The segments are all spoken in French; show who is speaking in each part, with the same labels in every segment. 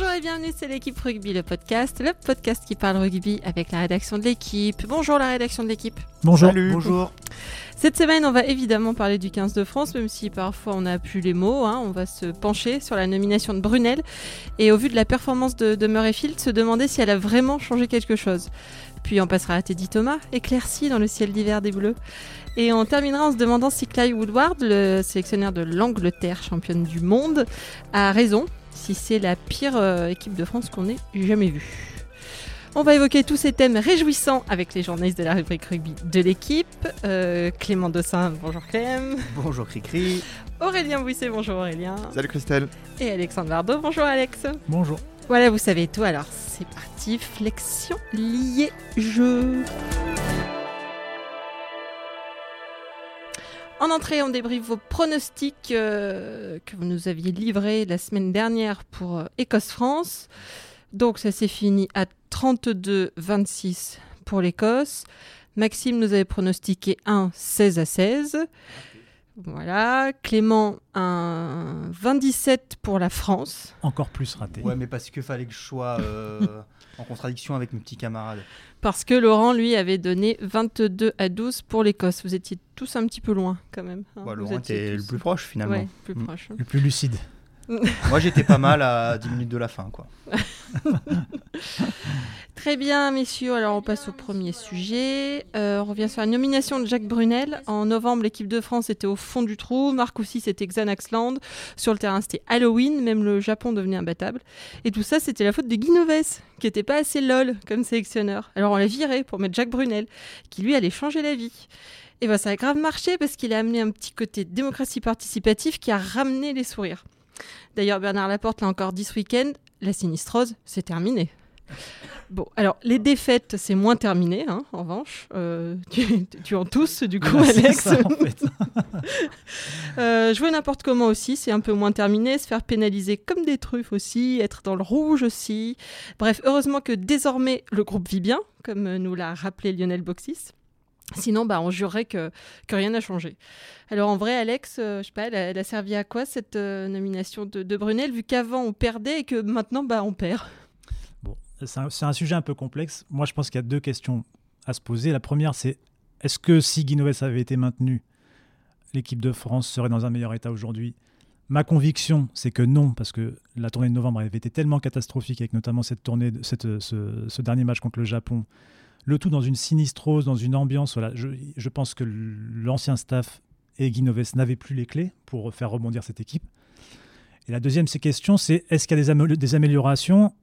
Speaker 1: Bonjour et bienvenue, c'est l'équipe rugby, le podcast, le podcast qui parle rugby avec la rédaction de l'équipe. Bonjour la rédaction de l'équipe.
Speaker 2: Bonjour.
Speaker 3: Bonjour.
Speaker 1: Cette semaine, on va évidemment parler du 15 de France, même si parfois on n'a plus les mots. hein. On va se pencher sur la nomination de Brunel et au vu de la performance de, de Murrayfield, se demander si elle a vraiment changé quelque chose. Puis on passera à Teddy Thomas, éclairci dans le ciel d'hiver des Bleus. Et on terminera en se demandant si Clive Woodward, le sélectionneur de l'Angleterre, championne du monde, a raison, si c'est la pire euh, équipe de France qu'on ait jamais vue. On va évoquer tous ces thèmes réjouissants avec les journalistes de la rubrique rugby de l'équipe. Euh, Clément Dossin, bonjour Clem.
Speaker 3: Bonjour Cricri.
Speaker 1: Aurélien Bouisset, bonjour Aurélien.
Speaker 3: Salut Christelle.
Speaker 1: Et Alexandre Bardot, bonjour Alex.
Speaker 2: Bonjour.
Speaker 1: Voilà, vous savez tout, alors c'est parti, flexion liée jeu. En entrée, on débriefe vos pronostics euh, que vous nous aviez livrés la semaine dernière pour euh, Écosse-France. Donc ça s'est fini à 32-26 pour l'Écosse. Maxime nous avait pronostiqué un 16 à 16. Voilà. Clément un 27 pour la France.
Speaker 2: Encore plus raté.
Speaker 3: Ouais, mais parce que fallait que je sois euh, en contradiction avec mes petits camarades.
Speaker 1: Parce que Laurent, lui, avait donné 22 à 12 pour l'Écosse. Vous étiez tous un petit peu loin, quand même. hein.
Speaker 3: Laurent était
Speaker 1: tous-
Speaker 3: le plus proche finalement.
Speaker 1: Ouais, plus
Speaker 3: Mm.
Speaker 1: proche.
Speaker 2: Le plus lucide.
Speaker 3: Moi j'étais pas mal à 10 minutes de la fin quoi.
Speaker 1: Très bien, messieurs. Alors, on passe au premier sujet. Euh, on revient sur la nomination de Jacques Brunel. En novembre, l'équipe de France était au fond du trou. Marc aussi, c'était Xanaxland. Sur le terrain, c'était Halloween. Même le Japon devenait imbattable. Et tout ça, c'était la faute de Guy Noves, qui était pas assez lol comme sélectionneur. Alors, on l'a viré pour mettre Jacques Brunel, qui lui allait changer la vie. Et ben, ça a grave marché parce qu'il a amené un petit côté démocratie participative qui a ramené les sourires. D'ailleurs, Bernard Laporte l'a encore dit ce week-end. La sinistrose, c'est terminé. Bon, alors les défaites, c'est moins terminé, hein, en revanche. Euh, tu, tu en tous, du coup,
Speaker 2: c'est
Speaker 1: Alex.
Speaker 2: ça, en fait.
Speaker 1: Euh, jouer n'importe comment aussi, c'est un peu moins terminé. Se faire pénaliser comme des truffes aussi, être dans le rouge aussi. Bref, heureusement que désormais le groupe vit bien, comme nous l'a rappelé Lionel Boxis. Sinon, bah, on jurerait que, rien n'a changé. Alors en vrai, Alex, euh, je sais pas, elle a, servi à quoi cette euh, nomination de, Brunel, vu qu'avant on perdait et que maintenant bah, on perd?
Speaker 2: Bon, c'est un, sujet un peu complexe. Moi, je pense qu'il y a deux questions à se poser. La première, c'est est-ce que si Guinoves avait été maintenu, l'équipe de France serait dans un meilleur état aujourd'hui? Ma conviction, c'est que non, parce que la tournée de novembre avait été tellement catastrophique, avec notamment cette tournée, ce, ce dernier match contre le Japon, le tout dans une sinistrose, dans une ambiance. Je, pense que l'ancien staff et Guinoves n'avaient plus les clés pour faire rebondir cette équipe. Et la deuxième c'est question, c'est est-ce qu'il y a des, amé- des améliorations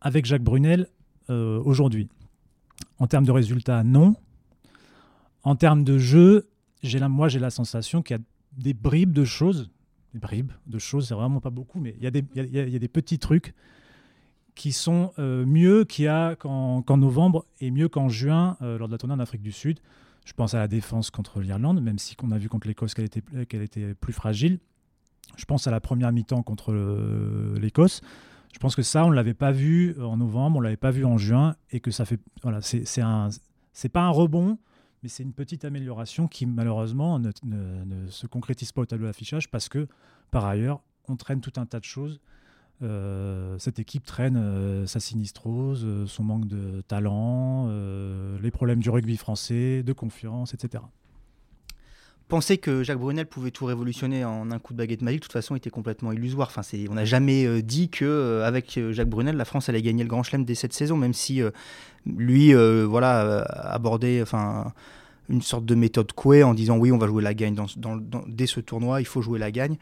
Speaker 2: avec Jacques Brunel euh, aujourd'hui? En termes de résultats, non. En termes de jeu, moi j'ai la sensation qu'il y a des bribes de choses. Des bribes de choses, c'est vraiment pas beaucoup, mais il y a des petits trucs qui sont euh, mieux qu'en novembre et mieux qu'en juin euh, lors de la tournée en Afrique du Sud. Je pense à la défense contre l'Irlande, même si qu'on a vu contre l'Écosse qu'elle était, était plus fragile. Je pense à la première mi-temps contre l'Écosse. Je pense que ça, on ne l'avait pas vu en novembre, on ne l'avait pas vu en juin, et que ça fait. Voilà, c'est un. C'est pas un rebond, mais c'est une petite amélioration qui, malheureusement, ne se concrétise pas au tableau d'affichage parce que, par ailleurs, on traîne tout un tas de choses. Euh, cette équipe traîne euh, sa sinistrose, euh, son manque de talent, les problèmes du rugby français, de confiance, etc.
Speaker 3: Penser que Jacques Brunel pouvait tout révolutionner en un coup de baguette magique, de toute façon, était complètement illusoire. Enfin, on n'a jamais dit que avec Jacques Brunel, la France allait gagner le Grand Chelem dès cette saison, même si lui, voilà, abordait, enfin, une sorte de méthode couée en disant oui, on va jouer la gagne dans, dès ce tournoi, il faut jouer la gagne.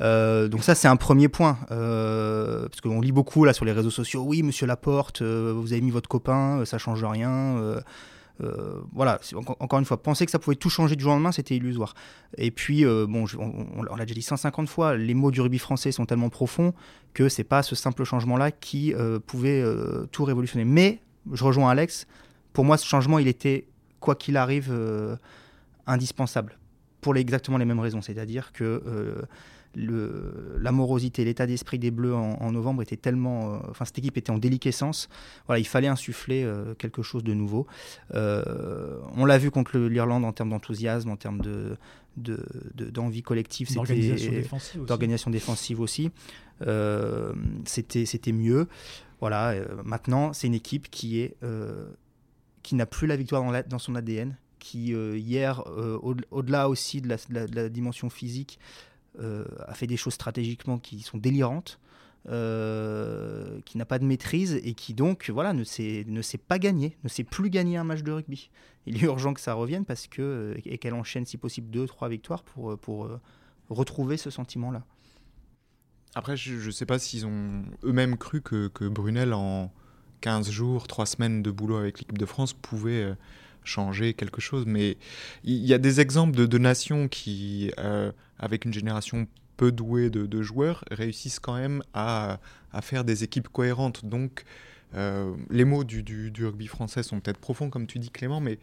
Speaker 3: Euh, donc ça, c'est un premier point, euh, parce qu'on lit beaucoup là sur les réseaux sociaux. Oui, Monsieur Laporte, euh, vous avez mis votre copain, euh, ça change rien. euh, voilà, encore, une fois, penser que ça pouvait tout changer du jour au lendemain, c'était illusoire. Et puis, bon, on, on- l'a déjà dit 150 fois, les mots du rugby français sont tellement profonds que c'est pas ce simple changement-là qui pouvait tout révolutionner. Mais, je rejoins Alex, pour moi, ce changement, il était, quoi qu'il arrive, euh, indispensable. Pour les- exactement les mêmes raisons. C'est-à-dire que euh, la morosité, l'état d'esprit des Bleus en, novembre était tellement. Euh, enfin, cette équipe était en déliquescence. Voilà, il fallait insuffler euh, quelque chose de nouveau. Euh, on l'a vu contre l'Irlande en termes d'enthousiasme, en termes de, d'envie collective, d'organisation défensive aussi. c'était, c'était mieux. Voilà, maintenant, c'est une équipe qui est qui n'a plus la victoire dans, son ADN, qui hier, au-delà aussi de la, dimension physique, euh, a fait des choses stratégiquement qui sont délirantes, euh, qui n'a pas de maîtrise et qui donc voilà ne sait, ne sait pas gagner, ne sait plus gagner un match de rugby. Il est urgent que ça revienne parce que et qu'elle enchaîne si possible deux, trois victoires pour, pour euh, retrouver ce sentiment-là.
Speaker 4: Après, je ne sais pas s'ils ont eux-mêmes cru que, Brunel, en 15 jours, 3 semaines de boulot avec l'équipe de France, pouvait changer quelque chose. Mais il y, a des exemples de, nations qui avec une génération peu douée de, joueurs, réussissent quand même à, faire des équipes cohérentes. Donc, euh, les mots du, rugby français sont peut-être profonds, comme tu dis Clément, mais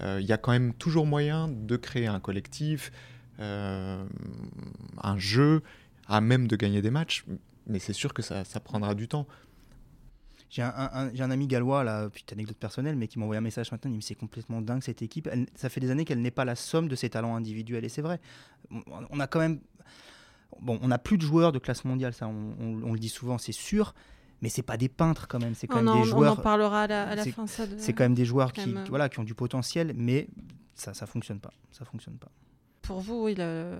Speaker 4: euh, il y a quand même toujours moyen de créer un collectif, euh, un jeu, à même de gagner des matchs. Mais c'est sûr que ça prendra du temps.
Speaker 3: J'ai un, ami gallois, là, petite anecdote personnelle, mais qui m'a envoyé un message maintenant. Il me dit c'est complètement dingue cette équipe. ça fait des années qu'elle n'est pas la somme de ses talents individuels. Et c'est vrai. On a quand même. Bon, on n'a plus de joueurs de classe mondiale, ça, on, le dit souvent, c'est sûr mais c'est pas des peintres quand même c'est quand même des joueurs
Speaker 1: on en parlera à la, fin
Speaker 3: c'est quand même des joueurs qui, voilà qui ont du potentiel mais ça ça fonctionne pas ça fonctionne pas
Speaker 1: pour vous oui le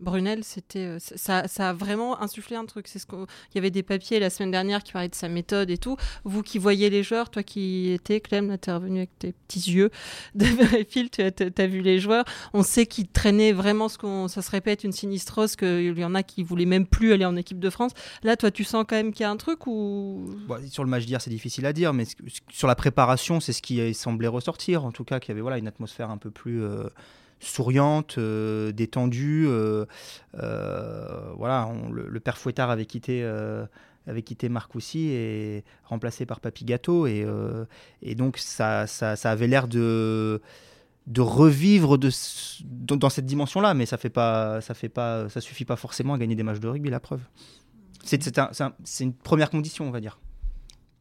Speaker 1: Brunel, c'était euh, ça, a vraiment insufflé un truc. C'est ce qu'il y avait des papiers la semaine dernière qui parlaient de sa méthode et tout. Vous qui voyez les joueurs, toi qui étais Clem, là, es revenu avec tes petits yeux de Phil, tu as, vu les joueurs. On sait qu'ils traînaient vraiment ce qu'on, ça se répète, une sinistrose, qu'il y en a qui voulaient même plus aller en équipe de France. Là, toi, tu sens quand même qu'il y a un truc ou?
Speaker 3: Sur le match d'hier, c'est difficile à dire, mais sur la préparation, c'est ce qui semblait ressortir. En tout cas, qu'il y avait voilà une atmosphère un peu plus euh, souriante, euh, détendue. Euh, euh, voilà, le, père Fouettard avait quitté avait quitté Marcoussi et remplacé par Papy Gâteau. Et, et donc, ça, ça, avait l'air de, de revivre de, dans, cette dimension-là. Mais ça fait pas, ça fait pas, ça suffit pas forcément à gagner des matchs de rugby, la preuve. C'est une première condition, on va dire.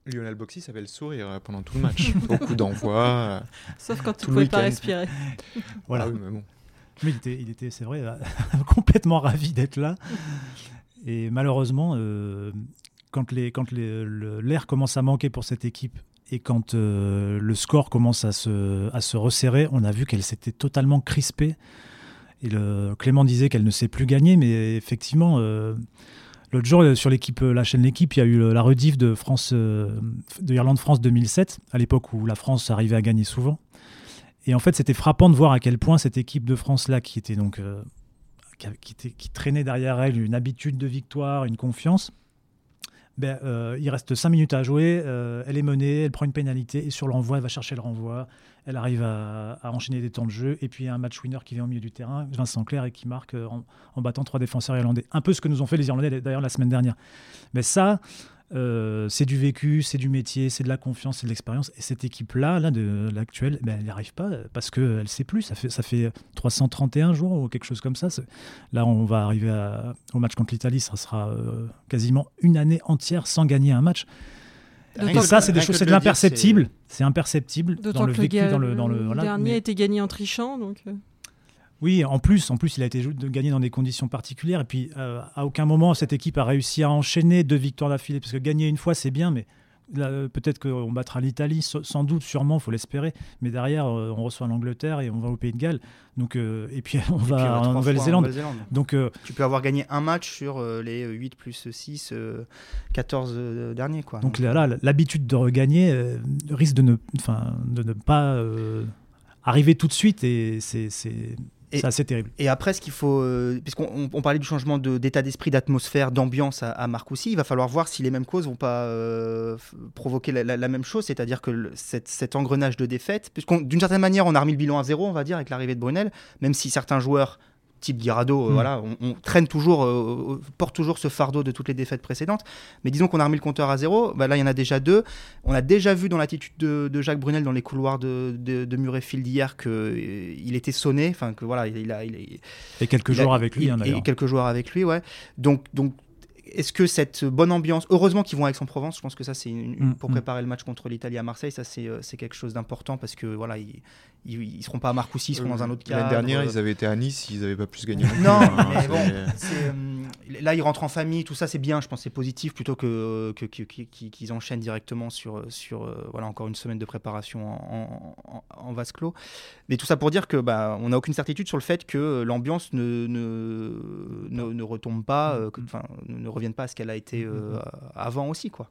Speaker 4: Lionel Boxy savait le sourire euh, pendant tout le match. Beaucoup d'envois. Euh,
Speaker 1: Sauf quand tu ne pouvais pas respirer.
Speaker 2: voilà. Ah mais bon. Mais il était, il était c'est vrai, euh, complètement ravi d'être là. Et malheureusement, quand, les, quand l'air commence à manquer pour cette équipe et quand le score commence à se, à se resserrer, on a vu qu'elle s'était totalement crispée. Et le, Clément disait qu'elle ne sait plus gagner, mais effectivement, L'autre jour, euh, sur euh, la chaîne L'équipe, il y a eu euh, la rediff de France, de Irlande-France 2007, à l'époque où la France arrivait à gagner souvent. Et en fait, c'était frappant de voir à quel point cette équipe de France-là, qui était donc qui, traînait derrière elle une habitude de victoire, une confiance, ben, il reste 5 minutes à jouer, elle est menée, elle prend une pénalité et sur l'envoi, elle va chercher le renvoi, elle arrive à, enchaîner des temps de jeu. Et puis il y a un match winner qui vient au milieu du terrain, Vincent Clair, et qui marque euh, en, battant trois défenseurs irlandais. Un peu ce que nous ont fait les Irlandais d'ailleurs la semaine dernière. Mais ça, euh, c'est du vécu, c'est du métier, c'est de la confiance, c'est de l'expérience. Et cette équipe-là, là, de l'actuelle, ben, elle n'y arrive pas parce qu'elle ne sait plus. Ça fait, ça fait 331 jours ou quelque chose comme ça. Là, on va arriver au match contre l'Italie. Ça sera euh, quasiment une année entière sans gagner un match. Et ça, c'est des choses, c'est de l'imperceptible. C'est imperceptible dans le vécu, dans le, dans le,
Speaker 1: dernier a été gagné en trichant, donc. Euh.
Speaker 2: Oui, en plus, en plus, il a été gagné dans des conditions particulières. Et puis, euh, à aucun moment, cette équipe a réussi à enchaîner deux victoires d'affilée. Parce que gagner une fois, c'est bien, mais Peut-être qu'on battra l'Italie, sans doute, sûrement, il faut l'espérer. Mais derrière, euh, on reçoit l'Angleterre et on va au Pays de Galles. Donc, euh, et puis on va en Nouvelle-Zélande. Donc,
Speaker 3: euh, tu peux avoir gagné un match sur les 8 plus 6, 14 derniers. Quoi.
Speaker 2: Donc, là, l'habitude de regagner risque de ne, de ne pas arriver tout de suite. Et c'est c'est assez terrible.
Speaker 3: Et après, ce qu'il faut, euh, puisqu'on on parlait du changement d'état d'esprit, d'atmosphère, d'ambiance à, Marcoussis, il va falloir voir si les mêmes causes vont pas euh, provoquer la, même chose, c'est-à-dire que cet engrenage de défaite, puisqu'on d'une certaine manière, on a remis le bilan à zéro, on va dire, avec l'arrivée de Brunel, même si certains joueurs type Guirado,
Speaker 2: Mm.
Speaker 3: voilà, on, on traîne toujours, euh, porte toujours ce fardeau de toutes les défaites précédentes. Mais disons qu'on a remis le compteur à zéro. Bah là, il y en a déjà deux. On a déjà vu dans l'attitude de, de Jacques Brunel dans les couloirs de, de, de Murrayfield hier qu'il était sonné. Enfin, que voilà, il, il a, il, est-
Speaker 2: Et quelques
Speaker 3: il a-
Speaker 2: avec lui,
Speaker 3: il-
Speaker 2: hein,
Speaker 3: et quelques joueurs avec lui, ouais. Donc, donc est-ce que cette bonne ambiance, heureusement qu'ils vont à Aix-en-Provence, je pense que ça c'est une- une-
Speaker 2: Mm,
Speaker 3: pour
Speaker 2: mm.
Speaker 3: préparer le match contre l'Italie à Marseille, ça c'est euh, c'est quelque chose d'important parce que voilà, ils, ils, ils seront pas à Marcoussis, ils seront dans un autre cadre.
Speaker 4: L'année dernière,
Speaker 3: euh,
Speaker 4: ils avaient été à Nice, ils n'avaient pas plus,
Speaker 3: non,
Speaker 4: hein,
Speaker 3: mais bon, euh, là ils rentrent en famille, tout ça c'est bien, je pense c'est positif plutôt que que- que- que- qu'ils enchaînent directement sur sur euh, voilà encore une semaine de préparation en, en, vase clos. Mais tout ça pour dire que bah on n'a aucune certitude sur le fait que l'ambiance ne ne, ne, ne retombe pas, que- enfin ne ne revienne pas à ce qu'elle a été euh, avant aussi quoi.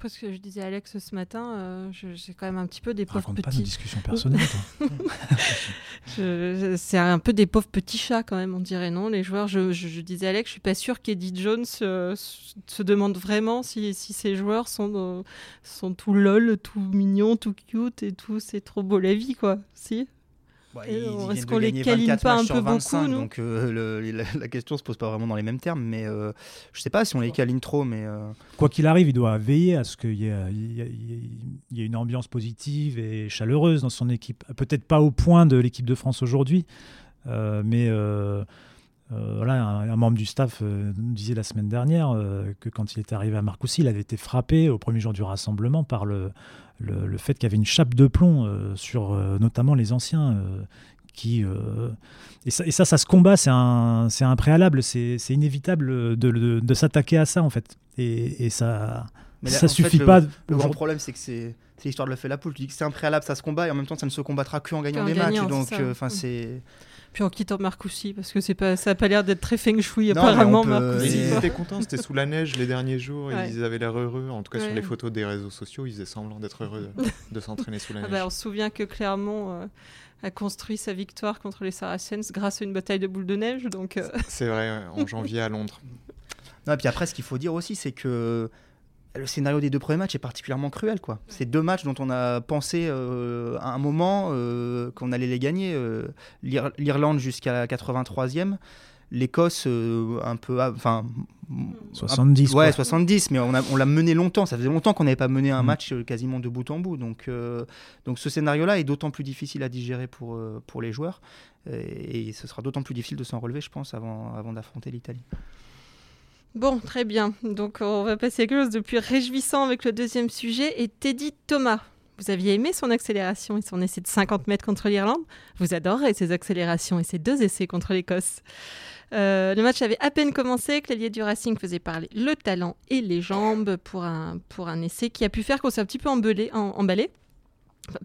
Speaker 1: Parce que je disais à Alex ce matin, euh, j'ai quand même un petit peu des pauvres
Speaker 2: Raconte pas nos
Speaker 1: petits.
Speaker 2: discussions personnelles,
Speaker 1: c'est un peu des pauvres petits chats quand même, on dirait non. Les joueurs, je, je- je disais à Alex, je suis pas sûr qu'Eddie Jones euh, se demande vraiment si, si ces joueurs sont, euh, sont tout lol, tout mignons, tout cute et tout. C'est trop beau la vie quoi. Si?
Speaker 3: Bah,
Speaker 1: Et
Speaker 3: ils- ils
Speaker 1: est-ce qu'on les câline
Speaker 3: 24
Speaker 1: pas un peu
Speaker 3: 25,
Speaker 1: beaucoup, nous
Speaker 3: Donc euh, le- la, la question se pose pas vraiment dans les mêmes termes, mais euh, je sais pas si on les câline trop, mais euh,
Speaker 2: Quoi qu'il arrive, il doit veiller à ce qu'il y, ait- il y ait- une ambiance positive et chaleureuse dans son équipe. Peut-être pas au point de l'équipe de France aujourd'hui, euh, mais voilà, un, un membre du staff euh, nous disait la semaine dernière euh, que quand il était arrivé à Marcoussis, il avait été frappé au premier jour du rassemblement par le, le, le fait qu'il y avait une chape de plomb euh, sur euh, notamment les anciens. euh, qui, euh, et, ça, et ça, ça se combat, c'est un, c'est un préalable, c'est c'est inévitable de, de- de s'attaquer à ça en fait. Et, et ça,
Speaker 3: mais là,
Speaker 2: ça
Speaker 3: fait,
Speaker 2: suffit
Speaker 3: le-
Speaker 2: pas.
Speaker 3: Le grand problème, c'est que c'est c'est l'histoire de le fait la poule. Tu dis que c'est un préalable, ça se combat, et en même temps, ça ne se combattra qu'en gagnant des
Speaker 1: gagnant,
Speaker 3: matchs. Donc, euh, enfin,
Speaker 1: Mm.
Speaker 3: c'est.
Speaker 1: Puis en quittant Marcoussis parce que c'est pas, ça a pas l'air d'être très feng shui
Speaker 3: Non,
Speaker 1: apparemment
Speaker 3: on peut-
Speaker 4: ils étaient contents, c'était sous la neige les derniers jours,
Speaker 1: Ouais.
Speaker 4: ils avaient l'air heureux. En tout cas,
Speaker 1: Ouais.
Speaker 4: sur les photos des réseaux sociaux, ils faisaient semblant d'être heureux de, de s'entraîner sous la
Speaker 1: Ah
Speaker 4: neige.
Speaker 1: bah, on se souvient que Clermont euh, a construit sa victoire contre les Saracens grâce à une bataille de boules de neige. Donc, euh,
Speaker 4: C'est vrai, en janvier à Londres.
Speaker 3: Non, et puis après, ce qu'il faut dire aussi, c'est que le scénario des deux premiers matchs est particulièrement cruel. quoi. C'est deux matchs dont on a pensé euh, à un moment euh, qu'on allait les gagner. euh, l'Ir- L'Irlande jusqu'à la 83e, l'Écosse euh, un peu. Enfin.
Speaker 2: 70.
Speaker 3: Ouais,
Speaker 2: quoi.
Speaker 3: 70, mais on, a- on l'a mené longtemps. Ça faisait longtemps qu'on n'avait pas mené un
Speaker 2: Mm.
Speaker 3: match euh, quasiment de bout en bout. Donc, euh, donc ce scénario-là est d'autant plus difficile à digérer pour, euh, pour les joueurs. Et, et ce sera d'autant plus difficile de s'en relever, je pense, avant, avant d'affronter l'Italie.
Speaker 1: Bon, très bien. Donc, on va passer à quelque chose de plus réjouissant avec le deuxième sujet. Et Teddy Thomas. Vous aviez aimé son accélération et son essai de 50 mètres contre l'Irlande? Vous adorez ses accélérations et ses deux essais contre l'Écosse. Euh, le match avait à peine commencé que du Racing faisait parler le talent et les jambes pour un, essai qui a pu faire qu'on s'est un petit peu emballé.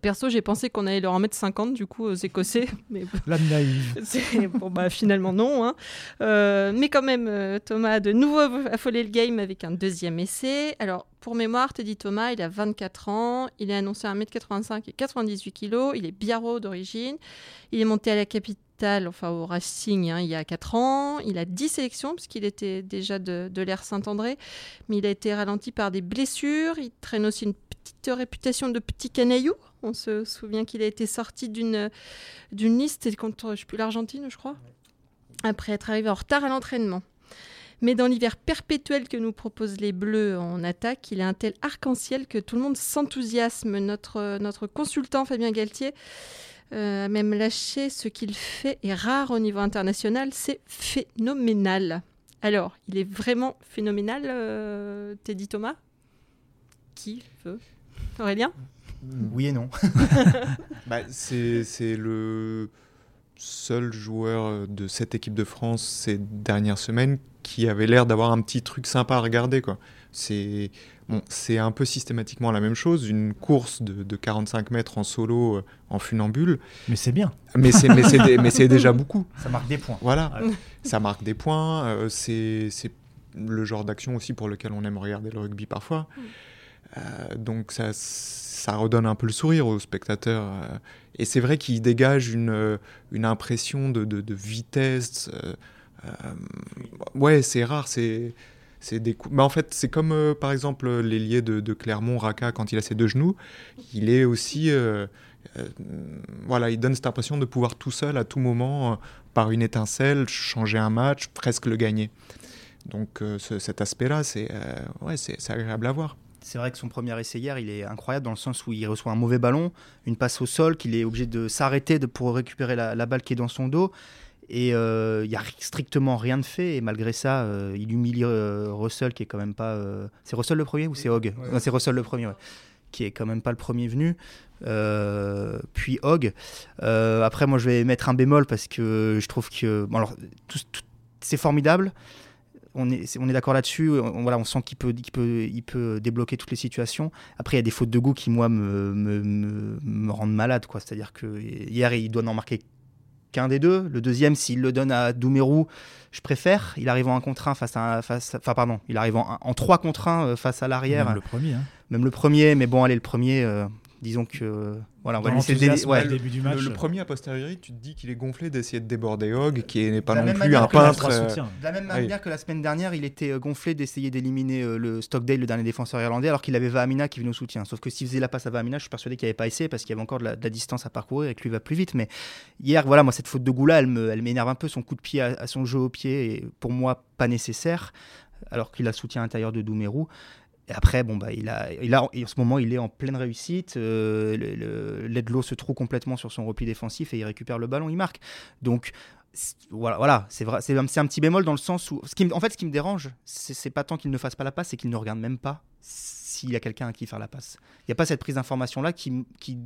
Speaker 1: Perso, j'ai pensé qu'on allait leur en mettre 50 du coup aux Écossais, mais
Speaker 2: La naïve.
Speaker 1: bon, bah, finalement, non. hein. Euh, mais quand même, euh, Thomas a de nouveau affolé le game avec un deuxième essai. Alors, pour mémoire, Teddy Thomas, il a 24 ans. Il est annoncé à 1m85 et 98 kg. Il est biarro d'origine. Il est monté à la capitale, enfin au Racing, hein, il y a 4 ans. Il a 10 sélections, puisqu'il était déjà de, l'ère Saint-André. Mais il a été ralenti par des blessures. Il traîne aussi une petite réputation de petit canaillou. On se souvient qu'il a été sorti d'une liste contre l'Argentine, je crois, après être arrivé en retard à l'entraînement. Mais dans l'hiver perpétuel que nous proposent les Bleus en attaque, il a un tel arc-en-ciel que tout le monde s'enthousiasme. Notre, notre consultant Fabien Galtier euh, même lâché ce qu'il fait est rare au niveau international, c'est phénoménal. Alors, il est vraiment phénoménal, euh, Teddy Thomas? Qui veut? Aurélien?
Speaker 3: Oui et non.
Speaker 4: Bah, c'est le seul joueur de cette équipe de France ces dernières semaines qui avait l'air d'avoir un petit truc sympa à regarder. quoi. C'est bon, c'est un peu systématiquement la même chose, une course de, de 45 mètres en solo euh, en funambule,
Speaker 2: Mais c'est bien.
Speaker 4: mais c'est mais c'est dé- mais c'est déjà beaucoup.
Speaker 3: Ça marque des points.
Speaker 4: Voilà, ça marque des points. euh, c'est c'est le genre d'action aussi pour lequel on aime regarder le rugby parfois. Euh, donc ça, ça redonne un peu le sourire aux spectateurs. euh, et c'est vrai qu'il dégage une, une impression de, de- de vitesse. euh, euh, ouais, c'est rare. C'est c'est des coups. En fait, c'est comme euh, par exemple l'ailier de, de Clermont, Raka, quand il a ses deux genoux. Il est aussi. euh, voilà, il donne cette impression de pouvoir tout seul, à tout moment, par une étincelle, changer un match, presque le gagner. Donc cet aspect-là, c'est ouais, agréable à voir.
Speaker 3: C'est vrai que son premier essai hier, il est incroyable dans le sens où il reçoit un mauvais ballon, une passe au sol, qu'il est obligé de s'arrêter pour récupérer la, balle qui est dans son dos. Et euh, il n'y a strictement rien de fait. Et malgré ça, euh, il humilie euh, Russell, qui est quand même pas. C'est Russell le premier ou c'est Hogg C'est Russell le premier, qui est quand même pas le premier venu. puis Hogg. après, moi, je vais mettre un bémol parce que je trouve que. Bon, alors, c'est formidable on est, on est d'accord là-dessus. On, voilà, on sent qu'il peut, peut, il peut débloquer toutes les situations. Après, il y a des fautes de goût qui, moi, me, me, me, rendent malade. Quoi. C'est-à-dire que hier, il doit en marquer qu'un des deux. Le deuxième, s'il le donne à Doumerou, je préfère. Il arrive en un contre un face à, face, enfin pardon, il arrive en, en 3 contre 1 euh, face à l'arrière.
Speaker 2: Même le premier. Hein.
Speaker 3: Même le premier, mais bon, allez, le premier. Euh, disons que voilà, on va laisser
Speaker 2: le début du match.
Speaker 4: Le, premier a posteriori, tu te dis qu'il est gonflé d'essayer de déborder Hogg, qui n'est pas non plus un peintre.
Speaker 3: Euh, de la même manière que la semaine dernière, il était euh, gonflé d'essayer d'éliminer euh, le Stockdale, le dernier défenseur irlandais, alors qu'il avait Vahamina qui venait au soutien. Sauf que s'il faisait la passe à Vahamina, je suis persuadé qu'il n'y avait pas essayé parce qu'il y avait encore de la, distance à parcourir et que lui va plus vite. Mais hier, voilà, moi cette faute de goût là, elle m'énerve un peu. Son coup de pied à, son jeu au pied est pour moi pas nécessaire alors qu'il a soutien intérieur de Doumerou. Et après, bon, bah, il a, il a, en ce moment, il est en pleine réussite. Euh, Ledlow se trouve complètement sur son repli défensif et il récupère le ballon, il marque. Donc, voilà, voilà c'est vrai, c'est un, petit bémol dans le sens où, en fait, ce qui me dérange, c'est pas tant qu'il ne fasse pas la passe, c'est qu'il ne regarde même pas s'il y a quelqu'un à qui faire la passe. Il n'y a pas cette prise d'information là qui, qui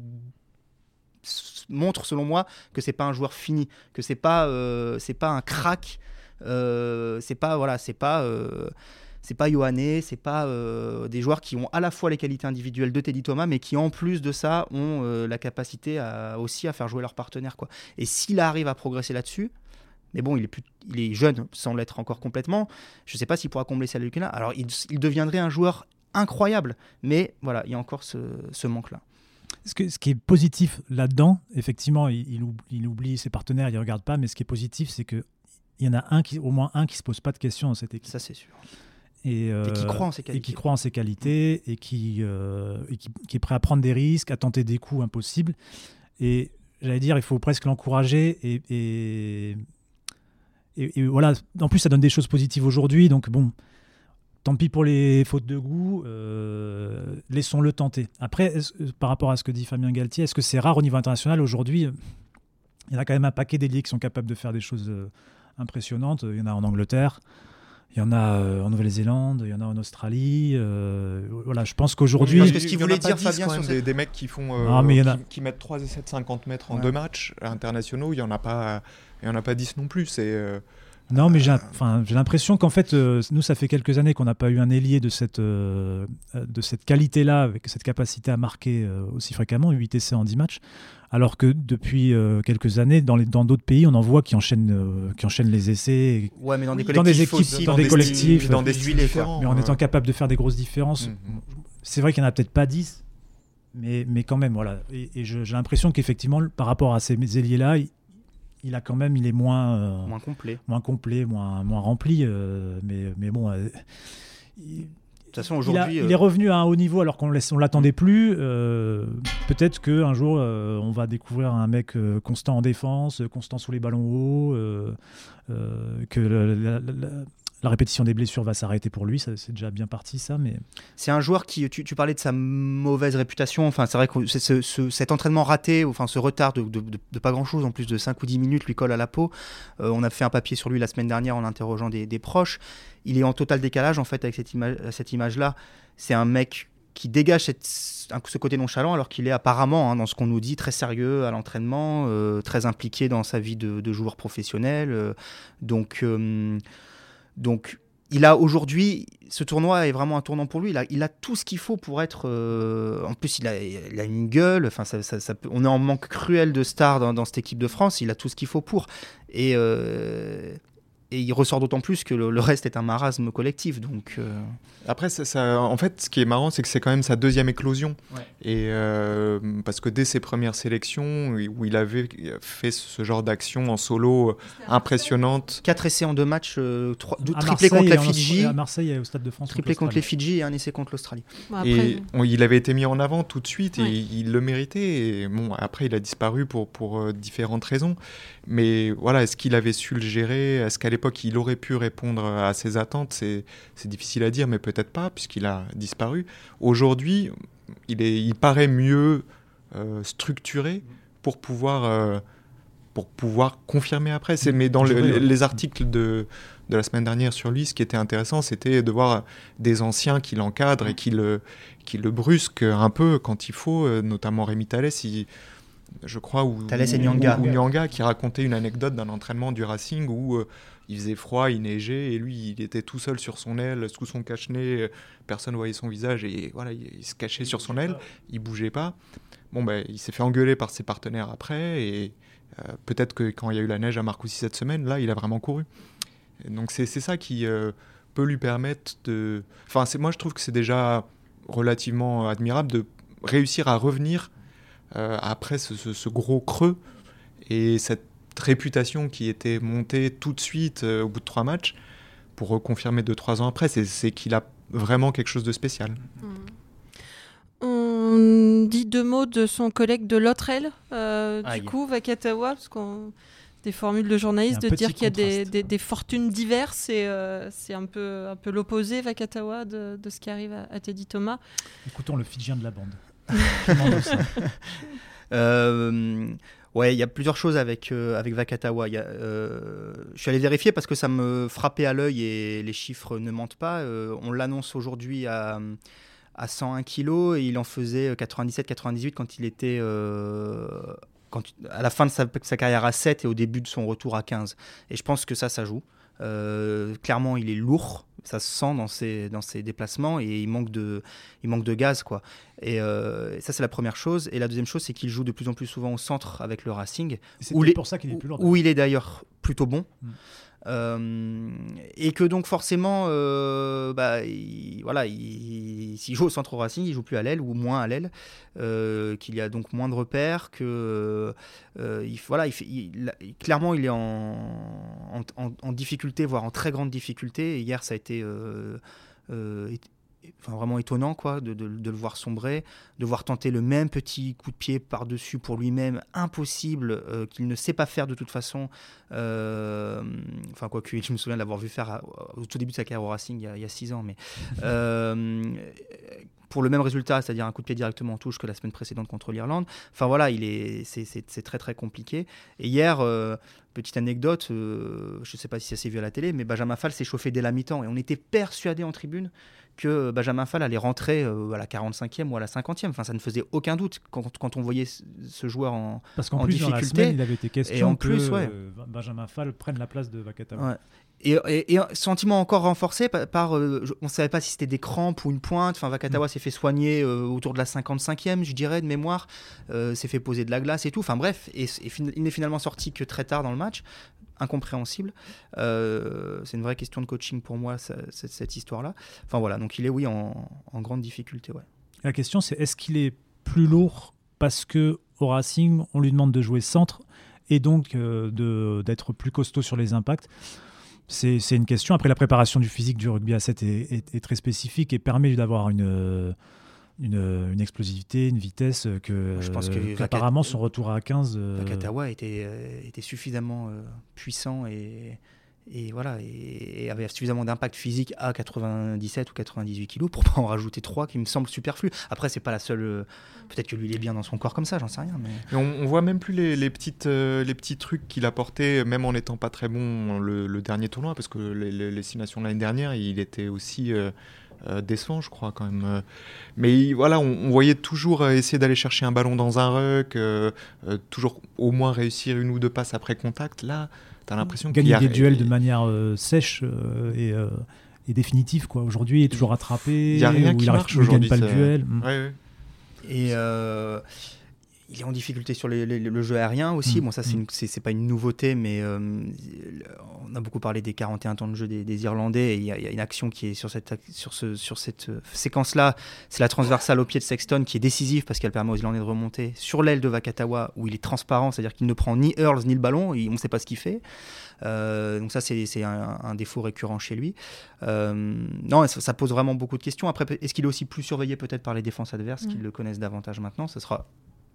Speaker 3: montre, selon moi, que c'est pas un joueur fini, que c'est pas, euh, c'est pas un crack, euh, c'est pas, voilà, c'est pas. Euh, c'est pas Yohanné, c'est pas euh, des joueurs qui ont à la fois les qualités individuelles de Teddy Thomas, mais qui en plus de ça ont euh, la capacité à, aussi à faire jouer leurs partenaires. Quoi. Et s'il arrive à progresser là-dessus, mais bon, il est, plus, il est jeune sans l'être encore complètement, je ne sais pas s'il pourra combler celle de Alors il, deviendrait un joueur incroyable, mais voilà, il y a encore ce, manque-là.
Speaker 2: Ce, que, ce, qui est positif là-dedans, effectivement, il, il, oublie ses partenaires, il ne regarde pas, mais ce qui est positif, c'est qu'il y en a un qui, au moins un qui ne se pose pas de questions dans cette équipe.
Speaker 3: Ça, c'est sûr.
Speaker 2: Euh,
Speaker 3: et, qui croit en ses qualités.
Speaker 2: Et qui croit en ses qualités et, qui, euh, qui, est prêt à prendre des risques, à tenter des coups impossibles. Et j'allais dire, il faut presque l'encourager et, et, voilà. En plus, ça donne des choses positives aujourd'hui. Donc bon, tant pis pour les fautes de goût, euh, laissons-le tenter. Après, par rapport à ce que dit Fabien Galtier, est-ce que c'est rare au niveau international aujourd'hui Il y en a quand même un paquet d'élites qui sont capables de faire des choses impressionnantes. Il y en a en Angleterre. Il y en a euh, en Nouvelle-Zélande, il y en a en Australie. Euh, voilà, je pense qu'aujourd'hui.
Speaker 3: Parce que ce qu'il voulait dire, Fabien,
Speaker 4: sur des, des, mecs qui font, euh, qui, mettent 3 et 7, 50 mètres en deux matchs internationaux, il y en a pas, il y en a pas 10 non plus. C'est
Speaker 2: non, mais j'ai l'impression qu'en fait, nous, ça fait quelques années qu'on n'a pas eu un ailier de cette, de cette qualité-là, avec cette capacité à marquer aussi fréquemment, 8 essais en 10 matchs. Alors que depuis euh, quelques années, dans d'autres dans pays, on en voit qui enchaînent, euh, qui enchaînent les essais.
Speaker 3: Ouais, mais dans des collectifs,
Speaker 2: équipes, dans, des, collectifs,
Speaker 3: dans des styles différents.
Speaker 2: Mais en étant capable de faire des grosses différences. Mm, mm. C'est vrai qu'il n'y en a peut-être pas 10, mais, mais quand même, voilà. Et, j'ai l'impression qu'effectivement, par rapport à ces ailiers-là, il, a quand même, il est moins.
Speaker 3: Euh, moins complet.
Speaker 2: Moins complet, moins, moins rempli. mais, mais bon. Il,
Speaker 3: façon, aujourd'hui.
Speaker 2: Il, est revenu à un haut niveau alors qu'on ne l'attendait plus. Euh, peut-être qu'un jour, euh, on va découvrir un mec euh, constant en défense, constant sous les ballons hauts, que la répétition des blessures va s'arrêter pour lui, c'est déjà bien parti ça. Mais
Speaker 3: c'est un joueur qui, tu, parlais de sa mauvaise réputation. Enfin, c'est vrai que cet entraînement raté, enfin ce retard de, pas grand chose, en plus de 5 ou 10 minutes, lui colle à la peau. Euh, on a fait un papier sur lui la semaine dernière en interrogeant des, proches. Il est en total décalage en fait avec cette image là. C'est un mec qui dégage ce côté nonchalant alors qu'il est apparemment, hein, dans ce qu'on nous dit, très sérieux à l'entraînement, euh, très impliqué dans sa vie de, joueur professionnel. Euh, donc donc, il a aujourd'hui, ce tournoi est vraiment un tournant pour lui. Il a, tout ce qu'il faut pour être. Euh, en plus, il a, une gueule. Enfin, ça, on est en manque cruel de stars dans, cette équipe de France. Il a tout ce qu'il faut pour. Et euh, et il ressort d'autant plus que le, reste est un marasme collectif. Donc, euh,
Speaker 4: Après, ça, en fait, ce qui est marrant, c'est que c'est quand même sa deuxième éclosion. Et euh, parce que dès ses premières sélections, où il avait fait ce genre d'action en solo impressionnante.
Speaker 3: Quatre essais en deux matchs, euh, trois, triplé contre la Fidji.
Speaker 2: À Marseille et au Stade de France.
Speaker 3: Triplé contre, les Fidji et un essai contre l'Australie.
Speaker 4: et il avait été mis en avant tout de suite et il le méritait. Et bon, après, il a disparu pour, pour différentes raisons. Mais voilà, est-ce qu'il avait su le gérer? Est-ce qu'à l'époque, il aurait pu répondre à ses attentes C'est difficile à dire, mais peut-être pas, puisqu'il a disparu. Aujourd'hui, il, il paraît mieux euh, structuré pour pouvoir, euh, pour pouvoir confirmer après. Mais dans les articles de, de la semaine dernière sur lui, ce qui était intéressant, c'était de voir des anciens qui l'encadrent et qui le, qui le brusquent un peu quand il faut, euh, notamment Rémi Thalès. Il, je crois, ou,
Speaker 3: Nyanga.
Speaker 4: qui racontait une anecdote d'un entraînement du Racing où euh, il faisait froid, il neigeait, et lui, il était tout seul sur son aile, sous son cache-nez, personne ne voyait son visage, et voilà, il, se cachait sur son aile, il bougeait pas. Bon, ben, il s'est fait engueuler par ses partenaires après, et euh, peut-être que quand il y a eu la neige à Marcoussis cette semaine, là, il a vraiment couru. donc c'est ça qui euh, peut lui permettre de... Enfin, moi, je trouve que c'est déjà relativement admirable de réussir à revenir euh, après ce, gros creux et cette réputation qui était montée tout de suite euh, au bout de trois matchs pour reconfirmer deux trois ans après, c'est qu'il a vraiment quelque chose de spécial.
Speaker 1: Hmm. On dit deux mots de son collègue de l'autre aile, euh, du coup, Vakatawa, parce qu'on des formules de journalistes de dire qu'il y a des, des, fortunes diverses et c'est un peu, un peu l'opposé, Vakatawa, de, de, ce qui arrive à, à Teddy Thomas.
Speaker 2: Écoutons le Fidjien de la bande.
Speaker 3: euh, ouais, il y a plusieurs choses avec, euh, avec Vakatawa. Euh, je suis allé vérifier parce que ça me frappait à l'œil et les chiffres ne mentent pas. Euh, on l'annonce aujourd'hui à, à 101 kg et il en faisait 97-98 quand il était quand, à la fin de sa, sa, carrière à 7 et au début de son retour à 15. Et je pense que ça, ça joue. clairement, il est lourd ça se sent dans ses, dans ses déplacements et il manque de, il manque de gaz. Quoi. Et, euh, ça, c'est la première chose. Et la deuxième chose, c'est qu'il joue de plus en plus souvent au centre avec le Racing.
Speaker 2: C'est pour ça qu'il est plus lourd.
Speaker 3: Où il est d'ailleurs plutôt bon. Mm. Euh, et que donc forcément, euh, bah, voilà, s'il joue au centre Racing, il joue plus à l'aile ou moins à l'aile, euh, qu'il y a donc moins de repères, que il, voilà, il, clairement il est en, difficulté, voire en très grande difficulté. hier, ça a été enfin, vraiment étonnant quoi, de, de, de, le voir sombrer, de voir tenter le même petit coup de pied par-dessus pour lui-même, impossible, euh, qu'il ne sait pas faire de toute façon. Euh, enfin, quoi que je me souviens de l'avoir vu faire au tout début de sa carrière au Racing il y a, six ans, mais euh, pour le même résultat, c'est-à-dire un coup de pied directement en touche que la semaine précédente contre l'Irlande. Enfin voilà, il est, c'est, très très compliqué. Et hier, petite anecdote, je ne sais pas si ça s'est vu à la télé, mais Benjamin Fall s'est chauffé dès la mi-temps et on était persuadé en tribune que Benjamin Fall allait rentrer euh, à la 45e ou à la 50e. Enfin, ça ne faisait aucun doute quand, quand on voyait ce joueur en,
Speaker 2: Parce qu'en plus, difficulté. Dans la semaine, il avait été question et en plus, que euh, Benjamin Fall prenne la place de Vakatawa.
Speaker 3: Et, et, sentiment encore renforcé par, euh, on ne savait pas si c'était des crampes ou une pointe. Enfin, Vakatawa mm. s'est fait soigner autour de la 55e, je dirais, de mémoire. s'est fait poser de la glace et tout. Enfin bref, et, il n'est finalement sorti que très tard dans le match incompréhensible. Euh, c'est une vraie question de coaching pour moi, cette, histoire-là. Enfin voilà, donc il est, oui, en, grande difficulté. Ouais.
Speaker 2: La question, c'est est-ce qu'il est plus lourd parce que au Racing, on lui demande de jouer centre et donc euh, d'être plus costaud sur les impacts? C'est, une question. Après, la préparation du physique du rugby à 7 est très spécifique et permet d'avoir une une, explosivité, une vitesse que, je pense que apparemment son retour à 15
Speaker 3: Vakatawa euh, était, euh, était suffisamment euh, puissant et, et voilà et, avait suffisamment d'impact physique à 97 ou 98 kg pour pas en rajouter 3 qui me semble superflu. Après c'est pas la seule peut-être que lui il est bien dans son corps comme ça, j'en sais rien mais,
Speaker 4: on, voit même plus les, petites les petits trucs qu'il a porté même en n'étant pas très bon le, dernier tournoi parce que les, les, six nations l'année dernière, il était aussi euh, décevant, je crois, quand même. Euh. Mais voilà, on, voyait toujours euh, essayer d'aller chercher un ballon dans un ruck, toujours au moins réussir une ou deux passes après contact. Là, tu as l'impression
Speaker 2: qu'il Gagner des duels de manière sèche et, et, définitive, quoi. Aujourd'hui, il est toujours attrapé.
Speaker 4: Il n'y a rien qui marche aujourd'hui.
Speaker 2: pas le duel.
Speaker 3: Et il est en difficulté sur le jeu aérien aussi. Mm. Bon, ça, c'est mm. pas une nouveauté, mais euh, on a beaucoup parlé des 41 temps de jeu des, Irlandais. Et il y, a une action qui est sur cette, sur ce, sur cette euh, séquence-là. C'est la transversale au pied de Sexton qui est décisive parce qu'elle permet aux Irlandais de remonter sur l'aile de Vakatawa où il est transparent, c'est-à-dire qu'il ne prend ni Earls ni le ballon. on ne sait pas ce qu'il fait. Euh, donc ça, c'est un, défaut récurrent chez lui. non, ça, pose vraiment beaucoup de questions. Après, est-ce qu'il est aussi plus surveillé peut-être par les défenses adverses mm. qui le connaissent davantage maintenant? Ce sera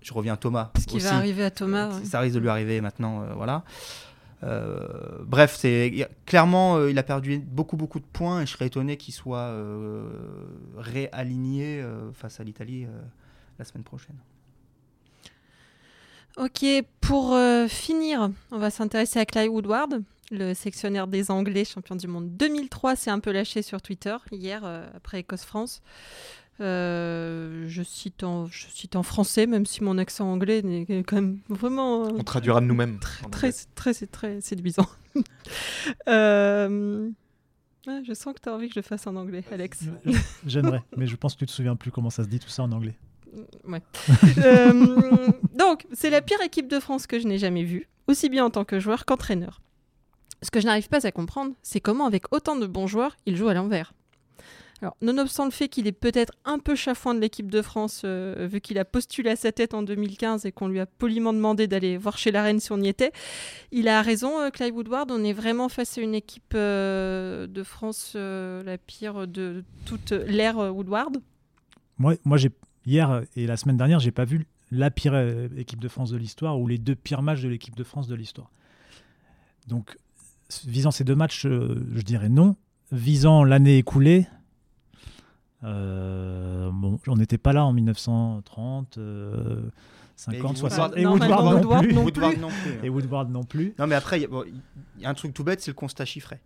Speaker 3: je reviens à Thomas.
Speaker 1: Ce qui va arriver à Thomas.
Speaker 3: Ça risque de lui arriver maintenant, euh, voilà. Euh, bref, c'est clairement, euh, il a perdu beaucoup beaucoup de points et je serais étonné qu'il soit réaligné face à l'Italie la semaine prochaine.
Speaker 1: Ok, pour finir, on va s'intéresser à Clive Woodward, le sectionnaire des Anglais, champion du monde 2003, s'est un peu lâché sur Twitter hier après Écosse-France. Euh, je, cite en, je cite en français, même si mon accent anglais n'est quand même vraiment.
Speaker 4: Euh, On traduira de nous-mêmes.
Speaker 1: Très, très, très, très, séduisant. euh... je sens que tu as envie que je le fasse en anglais, Alex.
Speaker 2: J'aimerais, mais je pense que tu te souviens plus comment ça se dit tout ça en anglais.
Speaker 1: Ouais. euh, donc, c'est la pire équipe de France que je n'ai jamais vue, aussi bien en tant que joueur qu'entraîneur. Ce que je n'arrive pas à comprendre, c'est comment, avec autant de bons joueurs, il joue à l'envers. Nonobstant le fait qu'il est peut-être un peu chafouin de l'équipe de France, euh, vu qu'il a postulé à sa tête en 2015 et qu'on lui a poliment demandé d'aller voir chez la reine si on y était, il a raison, euh, Woodward. On est vraiment face à une équipe euh, de France la pire de toute l'ère Woodward.
Speaker 2: Moi, moi hier et la semaine dernière, j'ai pas vu la pire équipe de France de l'histoire ou les deux pires matchs de l'équipe de France de l'histoire. Donc, visant ces deux matchs, je dirais non. Visant l'année écoulée, euh, bon, on n'était pas là en 1930. 50, 60. Et Woodward, non, plus. Et Woodward non plus.
Speaker 3: Non, mais après, il y, a un truc tout bête, c'est le constat chiffré.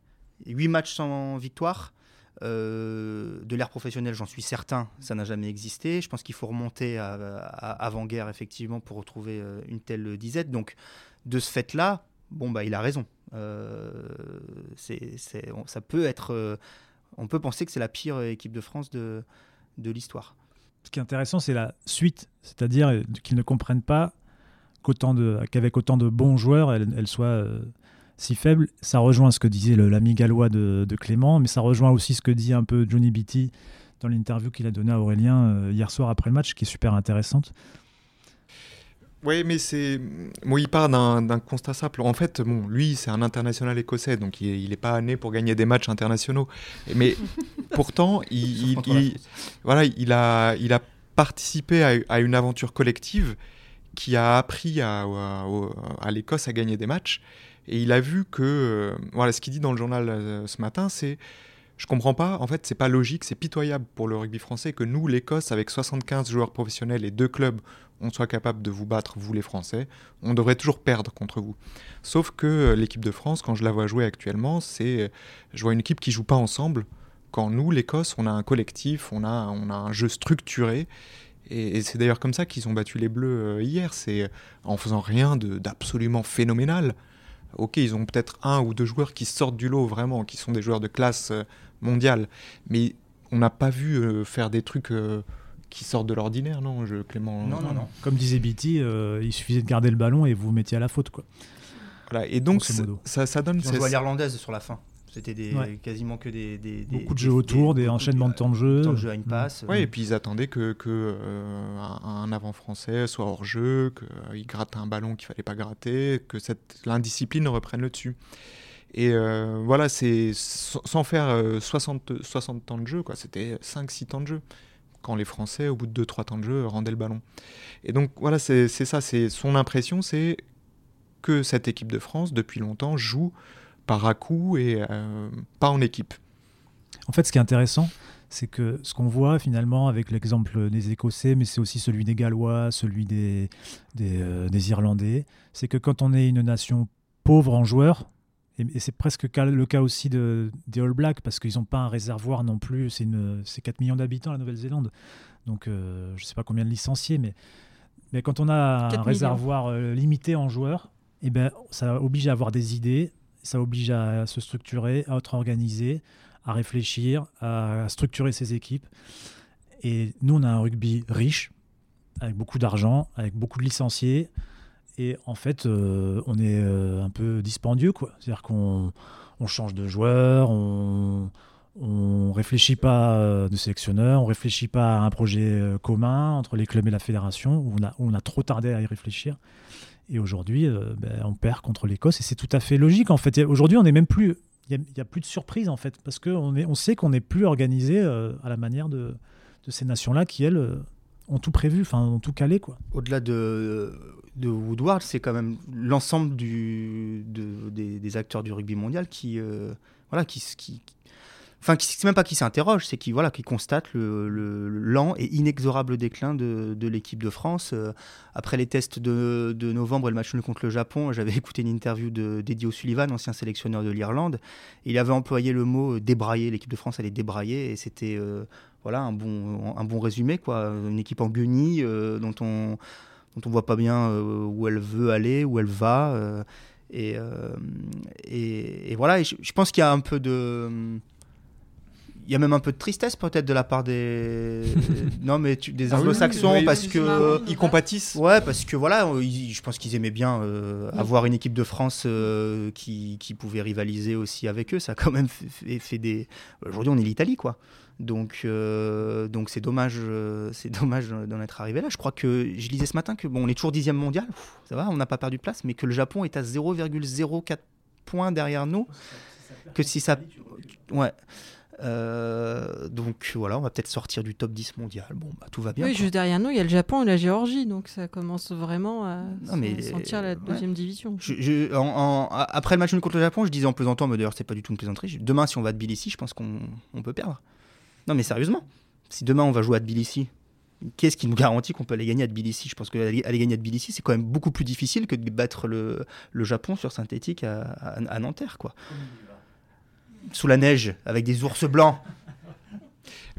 Speaker 3: 8 matchs sans victoire. Euh, de l'ère professionnelle, j'en suis certain, ça n'a jamais existé. Je pense qu'il faut remonter à, avant-guerre, effectivement, pour retrouver euh, une telle disette. Donc, de ce fait-là, bon, bah, il a raison. c'est, ça peut être on peut penser que c'est la pire équipe de France de, de l'histoire.
Speaker 2: Ce qui est intéressant, c'est la suite, c'est-à-dire qu'ils ne comprennent pas qu'avec autant de bons joueurs, elle, soit euh, si faible. Ça rejoint ce que disait l'ami gallois de, Clément, mais ça rejoint aussi ce que dit un peu Johnny Beatty dans l'interview qu'il a donnée à Aurélien euh, hier soir après le match, qui est super intéressante.
Speaker 4: Oui, mais c'est. Moi, il part d'un constat simple. En fait, bon, lui, c'est un international écossais, donc il n'est pas né pour gagner des matchs internationaux. Mais pourtant, il, voilà, il, a, il a participé à, une aventure collective qui a appris à, à, l'Écosse à gagner des matchs. Et il a vu que. Euh, voilà, ce qu'il dit dans le journal euh, ce matin, c'est. Je comprends pas, en fait, c'est pas logique, c'est pitoyable pour le rugby français que nous, l'Écosse, avec 75 joueurs professionnels et deux clubs on soit capable de vous battre, vous les Français, on devrait toujours perdre contre vous. Sauf que euh, l'équipe de France, quand je la vois jouer actuellement, c'est, je vois une équipe qui joue pas ensemble. Quand nous, l'Écosse, on a un collectif, on a, on a un jeu structuré. Et, c'est d'ailleurs comme ça qu'ils ont battu les Bleus euh, hier. C'est en faisant rien d'absolument phénoménal. Ok, ils ont peut-être un ou deux joueurs qui sortent du lot vraiment, qui sont des joueurs de classe euh, mondiale. Mais on n'a pas vu faire des trucs qui sortent de l'ordinaire, non, je, Clément
Speaker 3: non, non, non,
Speaker 2: Comme disait Bitty, euh, il suffisait de garder le ballon et vous mettiez à la faute, quoi.
Speaker 4: Voilà, et donc ça, ça donne.
Speaker 3: On jouait l'irlandaise sur la fin. C'était des, quasiment que des, des
Speaker 2: beaucoup de jeux autour, des, enchaînements de temps de jeu.
Speaker 3: Temps de jeu à une passe.
Speaker 4: Ouais, et puis ils attendaient que, que euh, un avant français soit hors jeu, qu'il gratte un ballon qu'il fallait pas gratter, que cette l'indiscipline reprenne le dessus. Et euh, voilà, c'est sans faire 60, 60 temps de jeu, quoi. C'était 5-6 temps de jeu quand les Français, au bout de 2-3 temps de jeu, rendaient le ballon. Et donc voilà, c'est ça, c'est son impression, c'est que cette équipe de France, depuis longtemps, joue par à-coup et euh, pas en équipe.
Speaker 2: En fait, ce qui est intéressant, c'est que ce qu'on voit finalement avec l'exemple des Écossais, mais c'est aussi celui des Gallois, celui des, des, euh, des Irlandais, c'est que quand on est une nation pauvre en joueurs, et, c'est presque le cas aussi de, des All Blacks, parce qu'ils n'ont pas un réservoir non plus. C'est 4 millions d'habitants, la Nouvelle-Zélande. Donc, euh, je ne sais pas combien de licenciés, mais, mais quand on a un réservoir euh, limité en joueurs, eh ben, ça oblige à avoir des idées, ça oblige à se structurer, à être organisé, à réfléchir, à structurer ses équipes. Et nous, on a un rugby riche, avec beaucoup d'argent, avec beaucoup de licenciés. Et en fait, euh, on est euh, un peu dispendieux, quoi. C'est-à-dire qu'on on change de joueur, on, on réfléchit pas euh, de sélectionneur, on réfléchit pas à un projet commun entre les clubs et la fédération, où on a, trop tardé à y réfléchir. Et aujourd'hui, ben, on perd contre l'Écosse, et c'est tout à fait logique, en fait. Aujourd'hui, on n'est même plus... Il n'y a, plus de surprise, en fait, parce qu'on on sait qu'on n'est plus organisé à la manière de ces nations-là qui, elles, ont tout prévu, enfin, ont tout calé, quoi.
Speaker 3: Au-delà de Woodward, c'est quand même l'ensemble du, des, des, acteurs du rugby mondial qui, euh, voilà, qui, qui, enfin, c'est même pas qui s'interroge, c'est qui, voilà, qui constate le, le, lent et inexorable déclin de, l'équipe de France. Euh, après les tests de, novembre et le match nul contre le Japon, j'avais écouté une interview d'Eddie O'Sullivan, ancien sélectionneur de l'Irlande. Il avait employé le mot euh, débrailler. L'équipe de France allait débrailler et c'était voilà un bon, un bon résumé quoi. Une équipe en guenille dont on dont on voit pas bien euh, où elle veut aller, où elle va. Euh, euh, et, voilà, je, pense qu'il y a un peu de il y a même un peu de tristesse peut-être de la part des non mais des ah anglo-saxons parce que
Speaker 4: ils compatissent.
Speaker 3: Ouais parce que voilà je pense qu'ils aimaient bien avoir une équipe de France qui, qui, pouvait rivaliser aussi avec eux. Ça a quand même fait, fait des aujourd'hui on est l'Italie quoi. Donc, euh, donc c'est dommage, euh, c'est dommage d'en être arrivé là. Je crois que je lisais ce matin que bon, on est toujours dixième mondial, ça va, on n'a pas perdu de place, mais que le Japon est à 0,04 points derrière nous. Que si ça, ouais. Euh, donc voilà, on va peut-être sortir du top 10 mondial. Bon, bah, tout va bien.
Speaker 1: Oui, juste derrière nous, il y a le Japon et la Géorgie, donc ça commence vraiment à sentir la deuxième division.
Speaker 3: après le match contre le Japon, je disais en plaisantant, mais d'ailleurs c'est pas du tout une plaisanterie. Demain, si on va de Tbilissi, je pense qu'on peut perdre. Non, mais sérieusement, si demain on va jouer à Tbilissi, qu'est-ce qui nous garantit qu'on peut aller gagner à Tbilissi? Je pense qu'aller gagner à Tbilissi, c'est quand même beaucoup plus difficile que de battre le, le Japon sur synthétique à, à, Nanterre, quoi. Sous la neige, avec des ours blancs.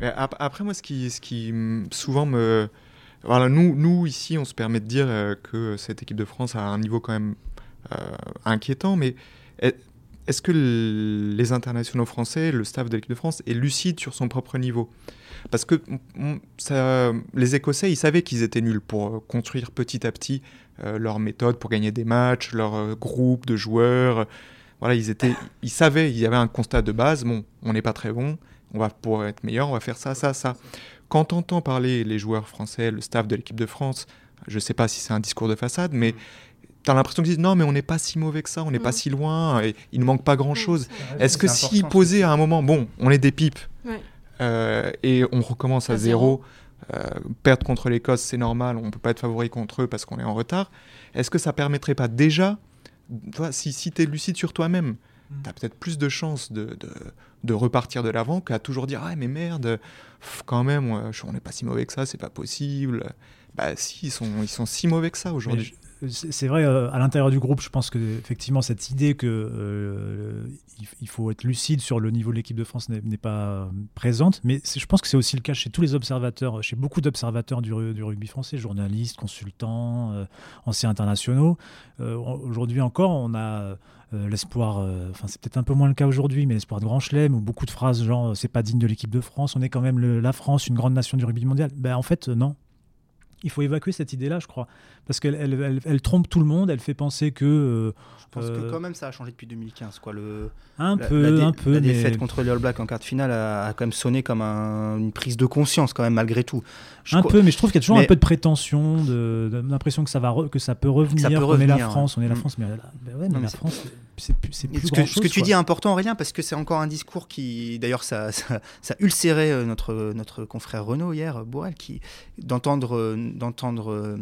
Speaker 4: Après, moi, ce qui, ce qui souvent me. Voilà, nous, nous, ici, on se permet de dire euh, que cette équipe de France a un niveau quand même euh, inquiétant, mais est-ce que les internationaux français, le staff de l'équipe de France est lucide sur son propre niveau? Parce que les Écossais, ils savaient qu'ils étaient nuls pour euh, construire petit à petit leur méthode pour gagner des matchs, leur groupe de joueurs. Voilà, ils, étaient, ils savaient, il y avait un constat de base, bon, on n'est pas très bon, on va pour être meilleur, on va faire ça, ça, ça. Quand on entend parler les joueurs français, le staff de l'équipe de France, je ne sais pas si c'est un discours de façade, mais tu as l'impression qu'ils disent non, mais on n'est pas si mauvais que ça, on n'est pas mm. si loin, et il ne manque pas grand chose. Est-ce que s'ils posaient à un moment, bon, on est des pipes, euh, et on recommence à, zéro, euh, perdre contre l'Écosse, c'est normal, on ne peut pas être favori contre eux parce qu'on est en retard, est-ce que ça permettrait pas déjà, toi, si, si tu es lucide sur toi-même, mm. tu as peut-être plus de chances de, de, repartir de l'avant qu'à toujours dire ah mais merde quand même on n'est pas si mauvais que ça c'est pas possible bah si ils sont ils sont si mauvais que ça aujourd'hui
Speaker 2: c'est vrai, euh, à l'intérieur du groupe, je pense que effectivement cette idée que euh, faut être lucide sur le niveau de l'équipe de France n'est pas présente, mais je pense que c'est aussi le cas chez tous les observateurs, chez beaucoup d'observateurs du, rugby français, journalistes, consultants, euh, anciens internationaux. aujourd'hui encore, on a l'espoir, enfin c'est peut-être un peu moins le cas aujourd'hui, mais l'espoir de Grand Chelem ou beaucoup de phrases genre c'est pas digne de l'équipe de France, on est quand même la France, une grande nation du rugby mondial. Ben en fait non, il faut évacuer cette idée-là, je crois. Parce qu'elle elle, trompe tout le monde, elle fait penser que. Euh,
Speaker 3: je pense que euh, quand même ça a changé depuis 2015. Quoi. Le,
Speaker 2: un peu, un peu.
Speaker 3: La défaite contre les All Blacks en quart de finale a, quand même sonné comme une prise de conscience, quand même, malgré tout.
Speaker 2: un peu, mais je trouve qu'il y a toujours un peu de prétention, de, l'impression que, ça va que ça peut revenir. Ça peut on est la France, on est la. France, mais, ben ouais, mais la France c'est plus, ce,
Speaker 3: que, ce que tu dis est important, Aurélien, parce que c'est encore un discours qui, d'ailleurs, ça, ça, ça, ulcérait euh, notre, notre confrère Renaud hier, Bourrel, qui d'entendre d'entendre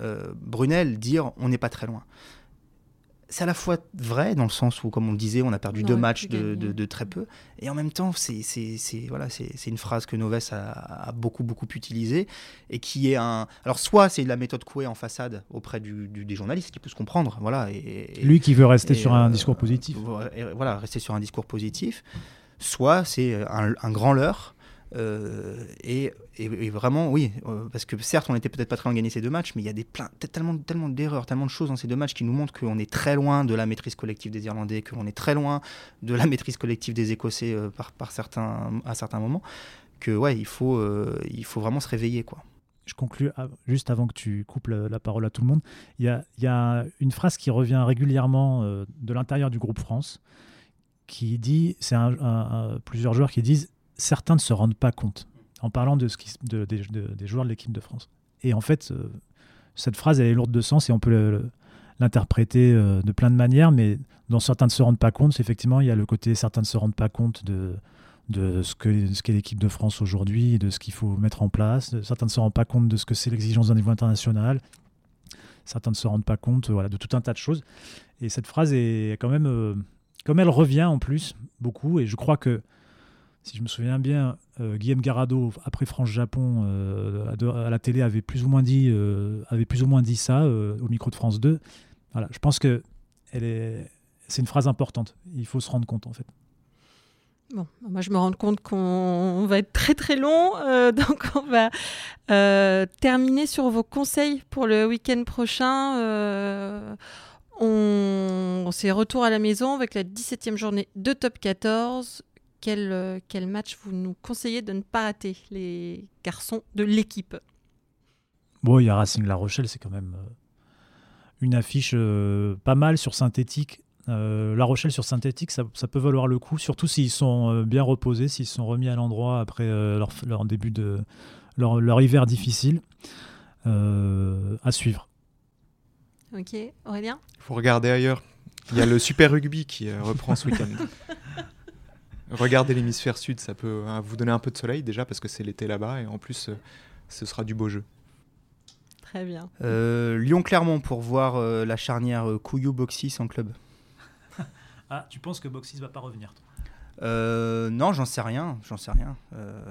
Speaker 3: euh, Brunel dire on n'est pas très loin c'est à la fois vrai dans le sens où, comme on le disait, on a perdu deux matchs de, très peu, et en même temps, c'est voilà, c'est une phrase que Noves a, beaucoup beaucoup utilisée et qui est un. Alors soit c'est la méthode Coué en façade auprès du, des journalistes, qui peut se comprendre, voilà. Et,
Speaker 2: Lui qui veut rester sur un euh, discours positif.
Speaker 3: Voilà, rester sur un discours positif. Soit c'est un, un grand leurre euh, et, vraiment, oui, euh, parce que certes, on n'était peut-être pas très loin de gagner ces deux matchs, mais il y a des plein, tellement, tellement d'erreurs, tellement de choses dans ces deux matchs qui nous montrent qu'on est très loin de la maîtrise collective des Irlandais, qu'on est très loin de la maîtrise collective des Écossais euh, par, certains, à certains moments, que ouais, il faut, il faut vraiment se réveiller, quoi.
Speaker 2: je conclue juste avant que tu coupes la, parole à tout le monde. Il y a, une phrase qui revient régulièrement de l'intérieur du groupe France qui dit, c'est plusieurs joueurs qui disent certains ne se rendent pas compte en parlant de ce qui, des joueurs de l'équipe de France. Et en fait, cette phrase, elle est lourde de sens et on peut l'interpréter euh, de plein de manières, mais dont certains ne se rendent pas compte, effectivement, il y a le côté certains ne se rendent pas compte de, de ce qu'est ce l'équipe de France aujourd'hui, de ce qu'il faut mettre en place. Certains ne se rendent pas compte de ce que c'est l'exigence d'un niveau international. Certains ne se rendent pas compte voilà, de tout un tas de choses. Et cette phrase est quand même, euh, comme elle revient en plus beaucoup, et je crois que si je me souviens bien, euh, Guillaume Garado, après France-Japon, euh, à, la télé, avait plus ou moins dit, euh, avait plus ou moins dit ça au micro de France 2. Voilà, je pense que c'est une phrase importante. Il faut se rendre compte, en fait.
Speaker 1: Bon, moi je me rends compte qu'on va être très très long, donc on va terminer sur vos conseils pour le week-end prochain. on, on s'est retour à la maison avec la 17e journée de top 14 quel, euh, quel match vous nous conseillez de ne pas rater, les garçons de l'équipe
Speaker 2: Bon, il y a Racing La Rochelle, c'est quand même euh, une affiche euh, pas mal sur synthétique. la Rochelle sur synthétique, ça, peut valoir le coup, surtout s'ils sont bien reposés, s'ils sont remis à l'endroit après leur, début de leur, leur hiver difficile. à suivre.
Speaker 1: Ok, Aurélien?
Speaker 4: Il faut regarder ailleurs. Il y a le Super Rugby qui reprend ce week-end. Regardez l'hémisphère sud, ça peut hein, vous donner un peu de soleil déjà parce que c'est l'été là-bas et en plus euh, ce sera du beau jeu.
Speaker 1: Très bien.
Speaker 3: Euh, Lyon-Clermont pour voir euh, la charnière Couillou-Boxis en club.
Speaker 2: ah, tu penses que Boxis va pas revenir
Speaker 3: non, j'en sais rien, j'en sais rien.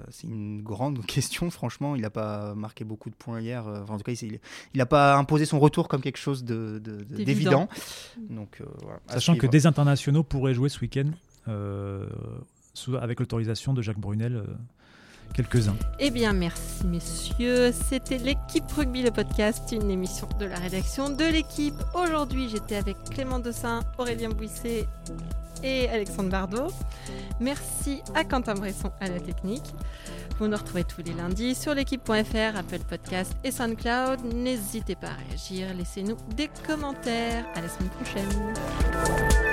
Speaker 3: c'est une grande question, franchement. Il n'a pas marqué beaucoup de points hier. en tout cas, il n'a pas imposé son retour comme quelque chose d'évident. De, Donc,
Speaker 2: Sachant que des internationaux pourraient jouer ce week-end euh, avec l'autorisation de Jacques Brunel euh, quelques-uns.
Speaker 1: Eh bien, merci messieurs. C'était l'équipe Rugby, le podcast, une émission de la rédaction de l'équipe. Aujourd'hui, j'étais avec Clément Dossin, Aurélien Bouisset et Alexandre Bardot. Merci à Quentin Bresson à la technique. Vous nous retrouvez tous les lundis sur l'équipe.fr, Apple Podcast et SoundCloud. N'hésitez pas à réagir, laissez-nous des commentaires. À la semaine prochaine.